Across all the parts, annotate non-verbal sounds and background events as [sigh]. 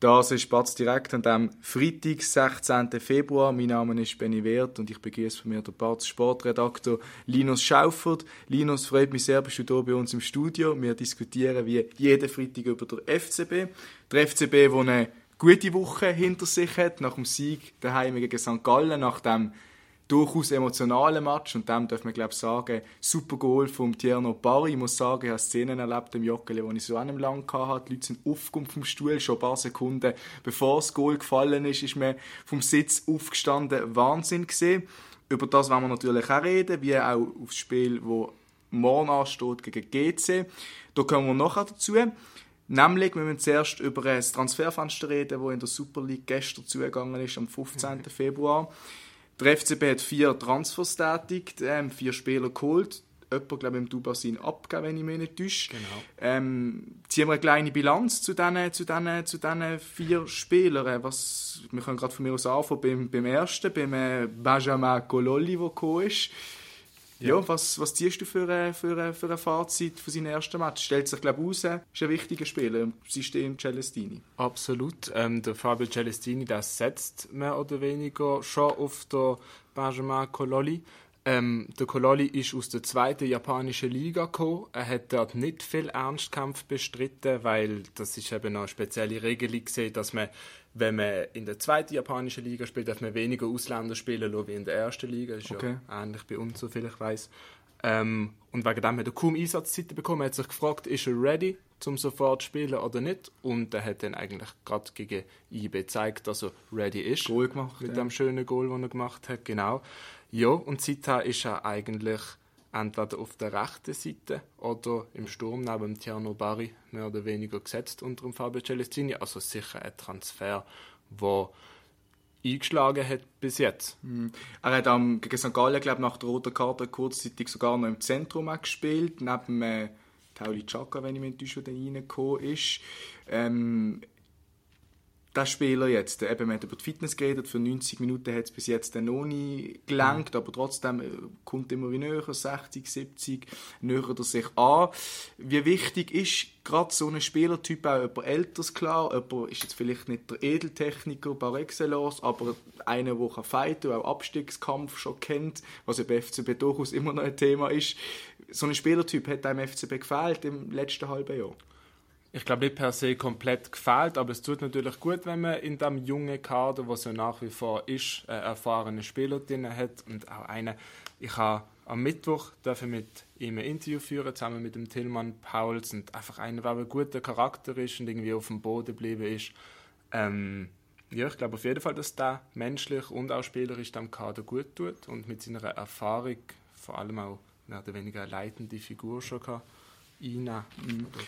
Das ist Batz direkt an dem Freitag, 16. Februar. Mein Name ist Benny Wert und ich begrüße von mir den Batz Sportredakteur Linus Schaufert. Linus, freut mich sehr, bist du hier bei uns im Studio. Wir diskutieren wie jeden Freitag über den FCB. Der FCB, der eine gute Woche hinter sich hat, nach dem Sieg daheim gegen St. Gallen, nach dem durchaus emotionalen Match und dem darf man glaube ich sagen, super Goal vom Tierno Barry. Ich muss sagen, ich habe Szenen erlebt im Joggeli, wo ich so einem lang hatte. Die Leute sind aufgekommen vom Stuhl, schon ein paar Sekunden bevor das Goal gefallen ist, ist man vom Sitz aufgestanden. Wahnsinn gesehen. Über das wollen wir natürlich auch reden, wie auch aufs Spiel, wo morgen ansteht gegen GC. Da kommen wir nachher dazu. Nämlich, wir müssen zuerst über das Transferfenster reden, das in der Super League gestern zugegangen ist, am 15. [laughs] Februar. Der FCB hat vier Transfers tätigt, ähm, vier Spieler geholt. Jemand, glaube ich, im Dubasin abgegeben, wenn ich mich nicht täusche. Genau. Ähm, ziehen wir eine kleine Bilanz zu diesen, zu zu vier Spielern. Was, wir können gerade von mir aus anfangen beim, beim ersten, beim äh, Benjamin Cololli, der gekommen ist. Ja, ja was, was ziehst du für, ein, für, ein, für ein Fazit von seinem ersten Match? Stellt sich, glaube ich, raus, ist ein wichtiger Spieler im System Celestini. Absolut. Ähm, der Fabio Celestini, der setzt mehr oder weniger schon auf den Benjamin Cololli. Ähm, der Cololli ist aus der zweiten japanischen Liga gekommen. Er hat dort nicht viel Ernstkampf bestritten, weil das ist eben eine spezielle Regelung gesehen, dass man, wenn man in der zweiten japanischen Liga spielt, darf man weniger Ausländer spielen wie in der ersten Liga. Das ist Okay. ja ähnlich bei uns, soviel ich weiß. Ähm, und wegen dem hat er kaum Einsatzzeiten bekommen. Er hat sich gefragt, ist er ready, zum sofort zu spielen oder nicht? Und er hat dann eigentlich gerade gegen IB gezeigt, dass er ready ist. Goal gemacht, Mit ja. dem schönen Goal, das er gemacht hat, genau. Ja, und seither ist er eigentlich entweder auf der rechten Seite oder im Sturm neben Tiano Barry mehr oder weniger gesetzt unter dem Fabio Celestini. Also sicher ein Transfer, der eingeschlagen hat bis jetzt. Er hat am, gegen St. Gallen, glaube nach der roten Karte kurzzeitig sogar noch im Zentrum gespielt, neben äh, Tauli Chaka, wenn ich mich nicht täusche, der reingekommen ist. Ähm, der Spieler jetzt, eben, wir haben über die Fitness geredet, für 90 Minuten hat es bis jetzt noch nie gelangt, aber trotzdem äh, kommt immer wieder näher, 60, 70, nähert er sich an. Wie wichtig ist gerade so ein Spielertyp auch jemand älteres klar, jemand ist jetzt vielleicht nicht der Edeltechniker par excellence, aber einer, der kann fighten, auch Abstiegskampf schon kennt, was ja bei FCB durchaus immer noch ein Thema ist. So ein Spielertyp hat einem FCB gefehlt im letzten halben Jahr. Ich glaube nicht per se komplett gefällt, aber es tut natürlich gut, wenn man in dem jungen Kader, was ja nach wie vor ist, einen erfahrenen Spieler drin hat und auch einen. Ich habe am Mittwoch dürfen mit ihm ein Interview führen, zusammen mit dem Tillmann Pauls und einfach einer, der ein guter Charakter ist und irgendwie auf dem Boden geblieben ist. Ähm, ja, ich glaube auf jeden Fall, dass der menschlich und auch spielerisch dem Kader gut tut und mit seiner Erfahrung vor allem auch mehr oder weniger eine leitende Figur schon kann einnehmen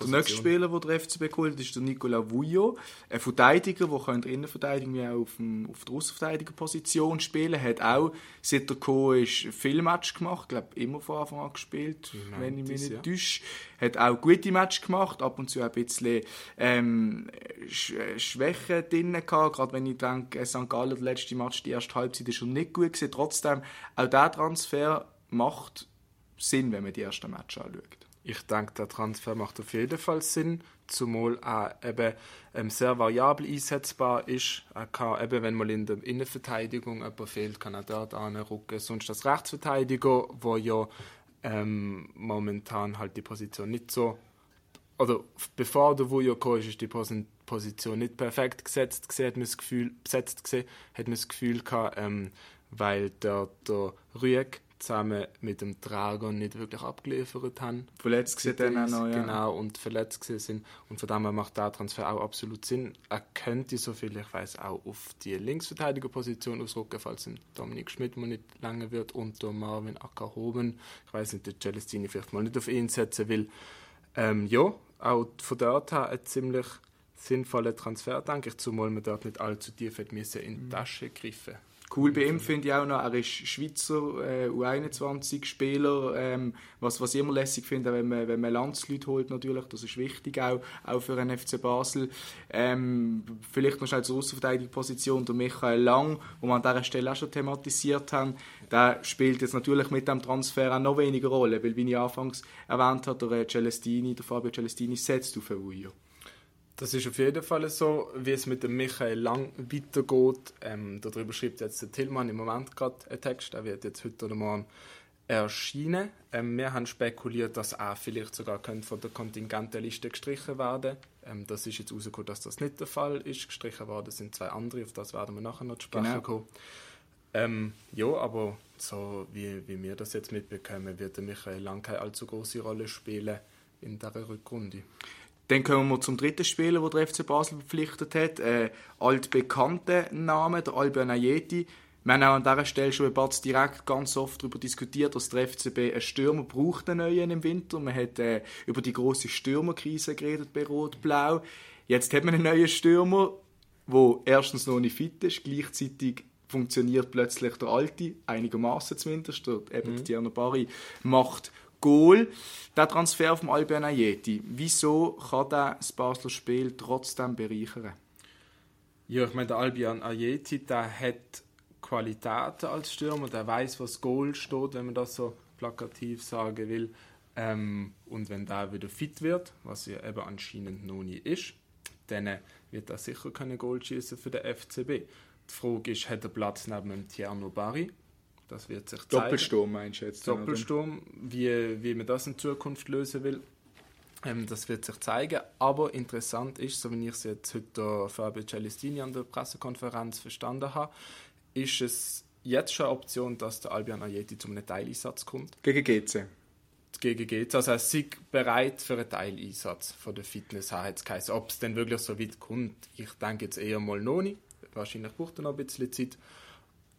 Der nächste Spieler, den der FCB geholt ist der Nicola Vujo. Ein Verteidiger, der in der Innenverteidigung wie auch auf, dem, auf der Außenverteidigerposition spielen hat auch, seit er gekommen ist, viel Match gemacht. Ich glaube, immer von Anfang an gespielt, wenn ich mich nicht ja. täusche. Hat auch gute Match gemacht, ab und zu ein bisschen ähm, Sch Schwächen drin gehabt. Gerade wenn ich denke, äh, St. Gallen, der letzte Match, die erste Halbzeit, ist schon nicht gut gewesen. Trotzdem, auch dieser Transfer macht Sinn, wenn man die ersten Match anschaut. Ich denke, der Transfer macht auf jeden Fall Sinn, zumal er eben ähm, sehr variabel einsetzbar ist. Er kann eben, wenn mal in der Innenverteidigung jemand fehlt, kann er dort anrücken. Sonst das Rechtsverteidiger, wo ja ähm, momentan halt die Position nicht so oder bevor der Vujo kam, ist die Posi- Position nicht perfekt gesetzt gesehen, hat man das Gefühl, besetzt gesehen, hat man das Gefühl gehabt, ähm, weil der, der Rüeg zusammen mit dem Dragon nicht wirklich abgeliefert haben. Verletzt gesehen dann auch noch, ja. Genau, und verletzt gewesen sind. Und von dem her macht der Transfer auch absolut Sinn. Er könnte, soviel ich weiß, auch auf die Linksverteidigerposition ausrücken, falls Dominik Schmidt mal nicht lange wird und der Marvin Ackerhoben. Ich weiß nicht, der Celestini vielleicht mal nicht auf ihn setzen will. Ähm, ja, auch von dort her ein ziemlich sinnvoller Transfer, denke ich, zumal man dort nicht allzu tief hat müssen in die Tasche greifen Cool bei ihm finde ich auch noch, er ist Schweizer äh, U21-Spieler, ähm, was, was ich immer lässig finde, wenn man, wenn man Landsleute holt natürlich, das ist wichtig auch, auch für einen FC Basel. Ähm, vielleicht noch schnell zur Außenverteidigungsposition, der Michael Lang, wo wir an dieser Stelle auch schon thematisiert haben, der spielt jetzt natürlich mit dem Transfer auch noch weniger Rolle, weil wie ich anfangs erwähnt habe, der Celestini, der Fabio Celestini setzt auf Ujo. Das ist auf jeden Fall so, wie es mit dem Michael Lang weitergeht. Ähm, darüber schreibt jetzt der Tillmann im Moment gerade einen Text. Er wird jetzt heute oder morgen erscheinen. Ähm, wir haben spekuliert, dass er vielleicht sogar von der Kontingentenliste gestrichen werden ähm, Das ist jetzt rausgekommen, dass das nicht der Fall ist. Gestrichen worden sind zwei andere, auf das werden wir nachher noch zu sprechen genau. kommen. Ähm, ja, aber so wie, wie wir das jetzt mitbekommen, wird der Michael Lang keine allzu große Rolle spielen in dieser Rückrunde. Dann kommen wir zum dritten Spieler, den der FC Basel verpflichtet hat. Äh, altbekannter Name, der Albion Ayeti. Wir haben auch an dieser Stelle schon bei direkt ganz oft darüber diskutiert, dass der FCB einen Stürmer braucht, einen neuen im Winter. Man hat äh, über die große Stürmerkrise geredet bei Rot-Blau. Jetzt hat man einen neuen Stürmer, der erstens noch nicht fit ist, gleichzeitig funktioniert plötzlich der alte, einigermaßen zumindest. Der, eben mhm. Tierno Barry macht Goal. Der Transfer vom Albion Ayeti, wieso kann der das Basler Spiel trotzdem bereichern? Ja, ich meine, der Albion Ayeti, der hat Qualitäten als Stürmer, der weiß, was Goal steht, wenn man das so plakativ sagen will. Ähm, und wenn der wieder fit wird, was er eben anscheinend noch nie ist, dann wird er sicher keine Goal schießen für den FCB. Die Frage ist, hat er Platz neben dem Tierno Barry? Das wird sich zeigen. Doppelsturm meinst du jetzt? Doppelsturm, wie, wie man das in Zukunft lösen will, ähm, das wird sich zeigen. Aber interessant ist, so wie ich es jetzt heute Fabio Celestini an der Pressekonferenz verstanden habe, ist es jetzt schon eine Option, dass der Albion Ayeti zu einem Teileinsatz kommt. Gegen GC? Gegen GC. Also er ist bereit für einen Teileinsatz von der Fitness her, Ob es denn wirklich so weit kommt, ich denke jetzt eher mal noch nicht. Wahrscheinlich braucht er noch ein bisschen Zeit.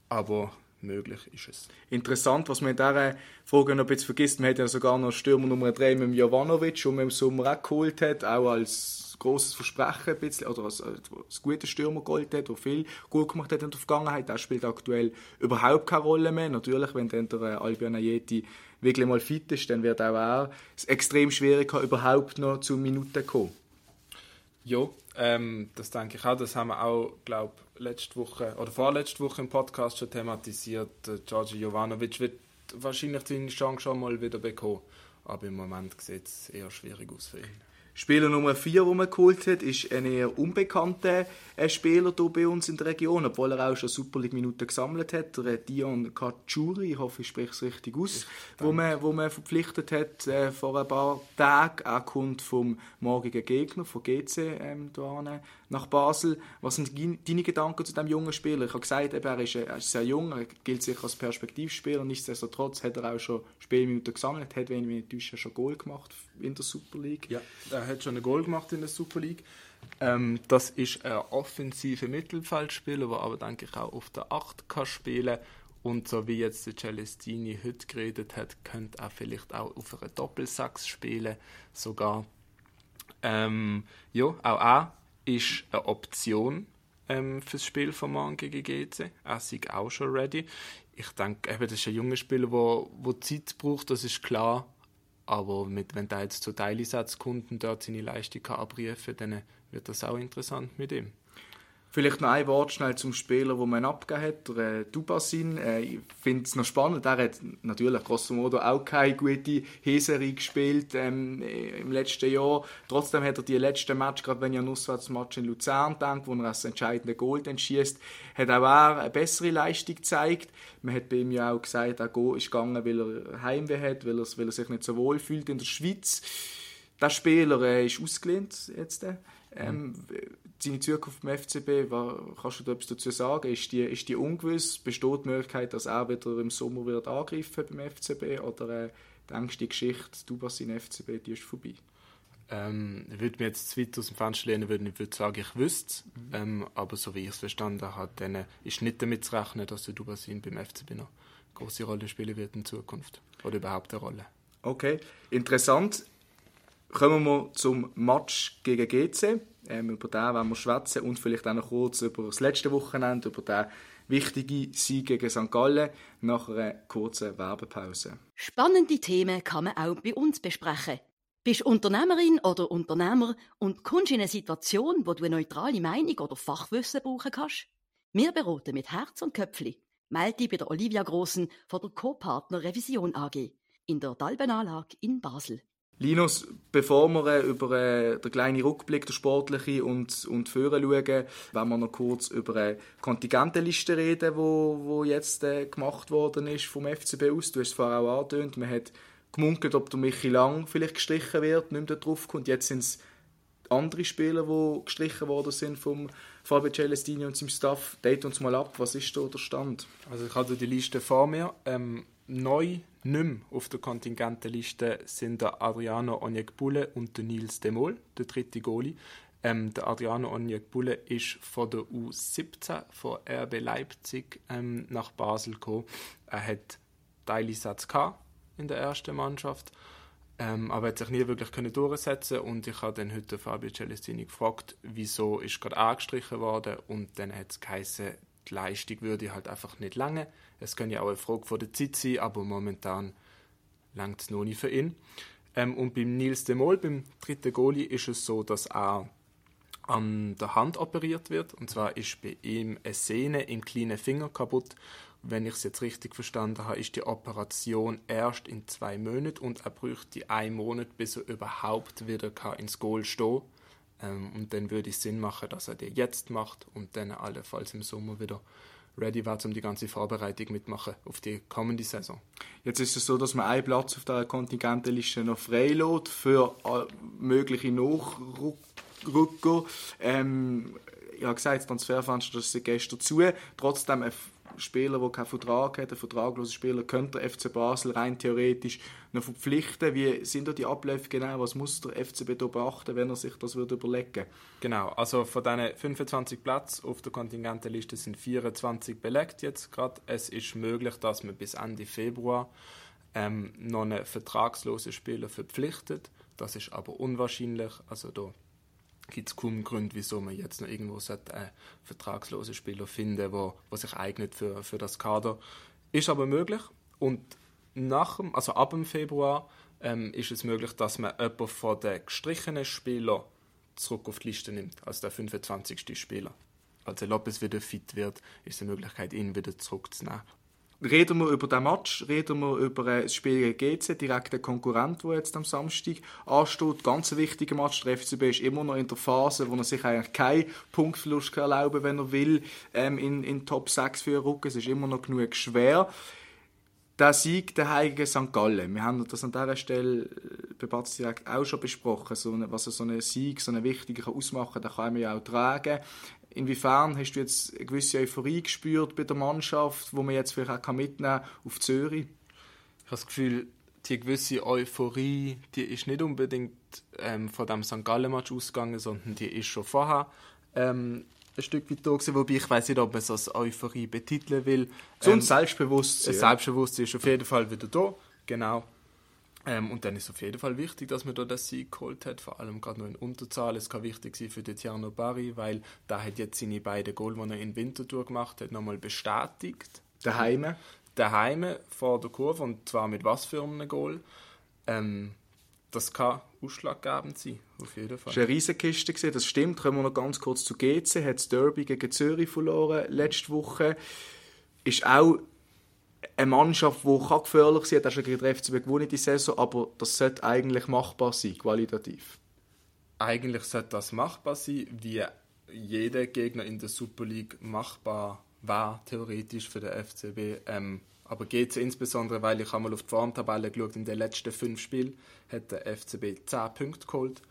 Aber möglich ist es. Interessant, was man in dieser Frage noch ein bisschen vergisst, man hat ja sogar noch Stürmer Nummer 3 mit Jovanovic, den man im Sommer auch geholt hat, auch als großes Versprechen ein bisschen, oder als, als guter Stürmer geholt hat, der viel gut gemacht hat in der Vergangenheit. Der spielt aktuell überhaupt keine Rolle mehr. Natürlich, wenn dann der äh, Albion Ayeti wirklich mal fit ist, dann wird auch er es extrem schwierig haben, überhaupt noch zu Minuten kommen. Ja, ähm, das denke ich auch. Das haben wir auch, glaube letzte Woche oder vorletzte Woche im Podcast schon thematisiert. Georgi Jovanovic wird wahrscheinlich seine Chance schon mal wieder bekommen. Aber im Moment sieht es eher schwierig aus für ihn. Spieler Nummer 4, den man geholt hat, ist ein eher unbekannter äh, Spieler hier bei uns in der Region, obwohl er auch schon Super League Minuten gesammelt hat. Der Dion Kachuri, ich hoffe, ich spreche es richtig aus, wo man, wo man verpflichtet hat äh, vor ein paar Tagen. Er kommt vom morgigen Gegner, von GC, ähm, nach Basel. Was sind deine Gedanken zu diesem jungen Spieler? Ich habe gesagt, eben, er, ist, er ist sehr jung, er gilt sicher als Perspektivspieler. Nichtsdestotrotz hat er auch schon Spielminuten gesammelt, hat, wenn ich mich nicht schon Goal gemacht in der Super League. Ja, er hat schon ein Goal gemacht in der Super League. Ähm, das ist ein offensiver Mittelfeldspieler, der aber, denke ich, auch auf der 8 kann spielen und so wie jetzt der Celestini heute geredet hat, könnte er vielleicht auch auf einer Doppelsachs spielen, sogar. Ähm, ja, auch er ist eine Option ähm, fürs Spiel von morgen gegen GC. Er ist auch schon ready. Ich denke, eben, das ist ein junger Spieler, der, der Zeit braucht, das ist klar. Aber mit, wenn der jetzt zu Teileinsatzkunden dort seine Leistung abrufen kann, dann wird das auch interessant mit ihm. Vielleicht noch ein Wort schnell zum Spieler, den man abgegeben hat, der äh. Äh, ich finde es noch spannend. Er hat natürlich grosso modo auch keine gute Heserie gespielt ähm, im letzten Jahr. Trotzdem hat er die letzten Match, gerade wenn ich an Auswärtsmatch in Luzern denke, wo er das entscheidende Goal schießt, hat auch er eine bessere Leistung gezeigt. Man hat bei ihm ja auch gesagt, er ist gegangen, weil er Heimweh hat, weil er, weil er sich nicht so wohl fühlt in der Schweiz. Der Spieler äh, ist ausgelehnt jetzt. Äh. Ähm, seine Zukunft im FCB, was, kannst du etwas dazu sagen? Ist die, ist die ungewiss? Besteht die Möglichkeit, dass er wieder im Sommer wird angreifen beim FCB? Oder äh, denkst du, die Geschichte, du was in FCB, die ist vorbei? Ähm, ich würde mir jetzt zu weit aus dem Fenster lehnen, würde ich würde sagen, ich wüsste mhm. ähm, aber so wie ich es verstanden habe, dann äh, ist nicht damit zu rechnen, dass der Dubasin beim FCB noch eine große Rolle spielen wird in Zukunft. Oder überhaupt eine Rolle. Okay, interessant. Kommen wir zum Match gegen GC. Ähm, über den wollen wir schwätzen und vielleicht auch noch kurz über das letzte Wochenende, über den wichtigen Sieg gegen St. Gallen nach einer kurzen Werbepause. Spannende Themen kann man auch bei uns besprechen. Bist Unternehmerin oder Unternehmer und kommst in eine Situation, wo du eine neutrale Meinung oder Fachwissen brauchen kannst? Wir beraten mit Herz und Köpfli. Melde dich bei der Olivia Grossen von der Co-Partner Revision AG in der Dalbenanlage in Basel. Linus, bevor wir äh, über äh, den kleinen Rückblick, der sportliche und, und Führer schauen, wollen wir noch kurz über eine Kontingentenliste reden, wo, wo jetzt äh, gemacht worden ist vom FCB aus. Du hast es vorher auch angetönt, man hat gemunkelt, ob der Michi Lang vielleicht gestrichen wird, nicht mehr drauf kommt. Jetzt sind es andere Spieler, die gestrichen worden sind vom Fabio Celestini und seinem Staff. Date uns mal ab, was ist da der Stand? Also ich habe die Liste vor mir. Ähm, neu nicht mehr auf der Kontingentenliste sind der Adriano Onyegbule und der Nils Demol, der dritte Goalie. Ähm, der Adriano Onyegbule ist von der U17 von RB Leipzig ähm, nach Basel gekommen. Er hat Teileinsatz in der ersten Mannschaft, ähm, aber hat sich nie wirklich können durchsetzen und ich habe dann heute Fabio Celestini gefragt, wieso ist gerade angestrichen worden und dann hat es geheißen, die Leistung würde halt einfach nicht lange. Es kann ja auch eine Frage von der Zeit sein, aber momentan langt es noch nicht für ihn. Ähm, und beim Nils de Mol, beim dritten Goalie, ist es so, dass er an der Hand operiert wird. Und zwar ist bei ihm eine Sehne im kleinen Finger kaputt. Wenn ich es jetzt richtig verstanden habe, ist die Operation erst in zwei Monaten und er bräuchte einen Monat, bis er überhaupt wieder ins Goal stehen kann. Ähm, und dann würde es Sinn machen, dass er die jetzt macht und dann allenfalls im Sommer wieder ready war, um die ganze Vorbereitung mitmachen auf die kommende Saison. Jetzt ist es so, dass man einen Platz auf der Kontingentenliste noch frei lässt für mögliche Nachrücker. Ähm, ich habe gesagt, das Transferfenster ist gestern zu. Trotzdem Spieler, der keinen Vertrag hat, ein vertragloser Spieler, könnte der FC Basel rein theoretisch noch verpflichten. Wie sind da die Abläufe genau? Was muss der FCB da beachten, wenn er sich das würde überlegen Genau, also von diesen 25 Plätzen auf der Kontingentenliste sind 24 belegt jetzt gerade. Es ist möglich, dass man bis Ende Februar ähm, noch einen vertragslosen Spieler verpflichtet. Das ist aber unwahrscheinlich. Also da gibt es kaum Gründe, wieso man jetzt noch irgendwo einen vertragslosen Spieler finden wo, wo sich eignet für, für das Kader. Ist aber möglich und nach also ab dem Februar ähm, ist es möglich, dass man jemanden von den gestrichenen Spielern zurück auf die Liste nimmt, also der 25. Spieler. Also Lopez wieder fit wird, ist die Möglichkeit, ihn wieder zurückzunehmen. Reden wir über den Match, reden wir über äh, das Spiel gegen GC, direkter Konkurrent, der jetzt am Samstag ansteht. Ganz wichtiger Match. Der FCB ist immer noch in der Phase, wo er sich eigentlich keinen Punktverlust erlauben kann, wenn er will, ähm, in, in Top 6 für Rücken. Es ist immer noch genug schwer. Der Sieg der Heiligen St. Gallen. Wir haben das an dieser Stelle äh, bei Batz direkt auch schon besprochen, so eine, was so ein Sieg, so einen wichtigen ausmachen kann, kann man ja auch tragen. Inwiefern hast du jetzt eine gewisse Euphorie gespürt bei der Mannschaft, wo man jetzt vielleicht auch mitnehmen kann auf Zürich? Ich habe das Gefühl, die gewisse Euphorie, die ist nicht unbedingt ähm, von dem St. Gallen-Match ausgegangen, sondern die ist schon vorher ähm, ein Stück weit da gewesen, wobei ich weiß nicht, ob man es als Euphorie betiteln will. So ein ähm, Selbstbewusstsein. Ein Selbstbewusstsein ist auf jeden Fall wieder da, genau. Ähm, und dann ist es auf jeden Fall wichtig, dass man da das Sieg geholt hat, vor allem gerade noch in Unterzahl. Es kann wichtig sein für Tiziano Barry, weil da hat jetzt seine beiden Goal, die er in Winterthur gemacht hat, nochmal bestätigt. Daheim? Daheim vor der Kurve und zwar mit was für einem Goal. Ähm, das kann ausschlaggebend sein, auf jeden Fall. Das war eine Riesenkiste, gewesen, das stimmt. Kommen wir noch ganz kurz zu GC. Hat das Derby gegen Zürich verloren letzte Woche. Ist auch eine Mannschaft, die gefährlich sein kann. Das ist gegen den FCB gewonnen die Saison, aber das sollte eigentlich machbar sein, qualitativ. Eigentlich sollte das machbar sein, wie jeder Gegner in der Super League machbar war, theoretisch für den FCB. Ähm, aber geht es insbesondere, weil ich einmal auf die Formtabelle geschaut in den letzten fünf Spielen hat der FCB 10 Punkte geholt.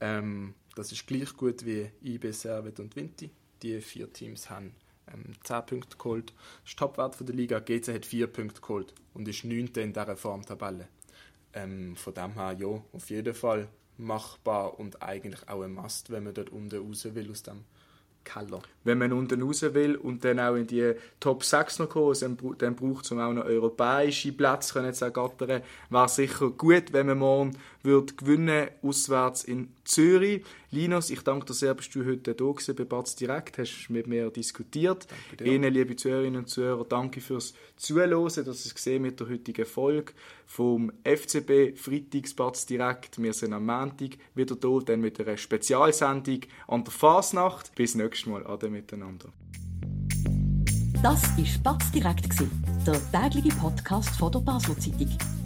Ähm, das ist gleich gut wie IB, Servet und Vinti. Die vier Teams haben ähm, 10 Punkte geholt. Das ist Topwert der Liga. GC hat 4 Punkte geholt und ist 9. in dieser Formtabelle. Ähm, von dem her, ja, auf jeden Fall machbar und eigentlich auch ein Must, wenn man dort unten raus will aus dem Keller. Wenn man unten raus will und dann auch in die Top 6 noch kommen, dann, braucht es auch noch europäische Plätze zu ergattern. Wäre sicher gut, wenn man morgen wird gewinnen auswärts in Zürich. Linus, ich danke dir sehr, dass du heute da gewesen bei Batz Direkt, hast mit mir diskutiert. Ihnen, liebe Zuhörerinnen und Zuhörer, danke fürs Zuhören, dass ihr es gesehen mit der heutigen Folge vom FCB Freitagsbatz Direkt. Wir sind am Montag wieder da, dann mit einer Spezialsendung an der Fasnacht. Bis nächstes Mal, ade miteinander. Das war Batz Direkt, der tägliche Podcast von der Basler Zeitung.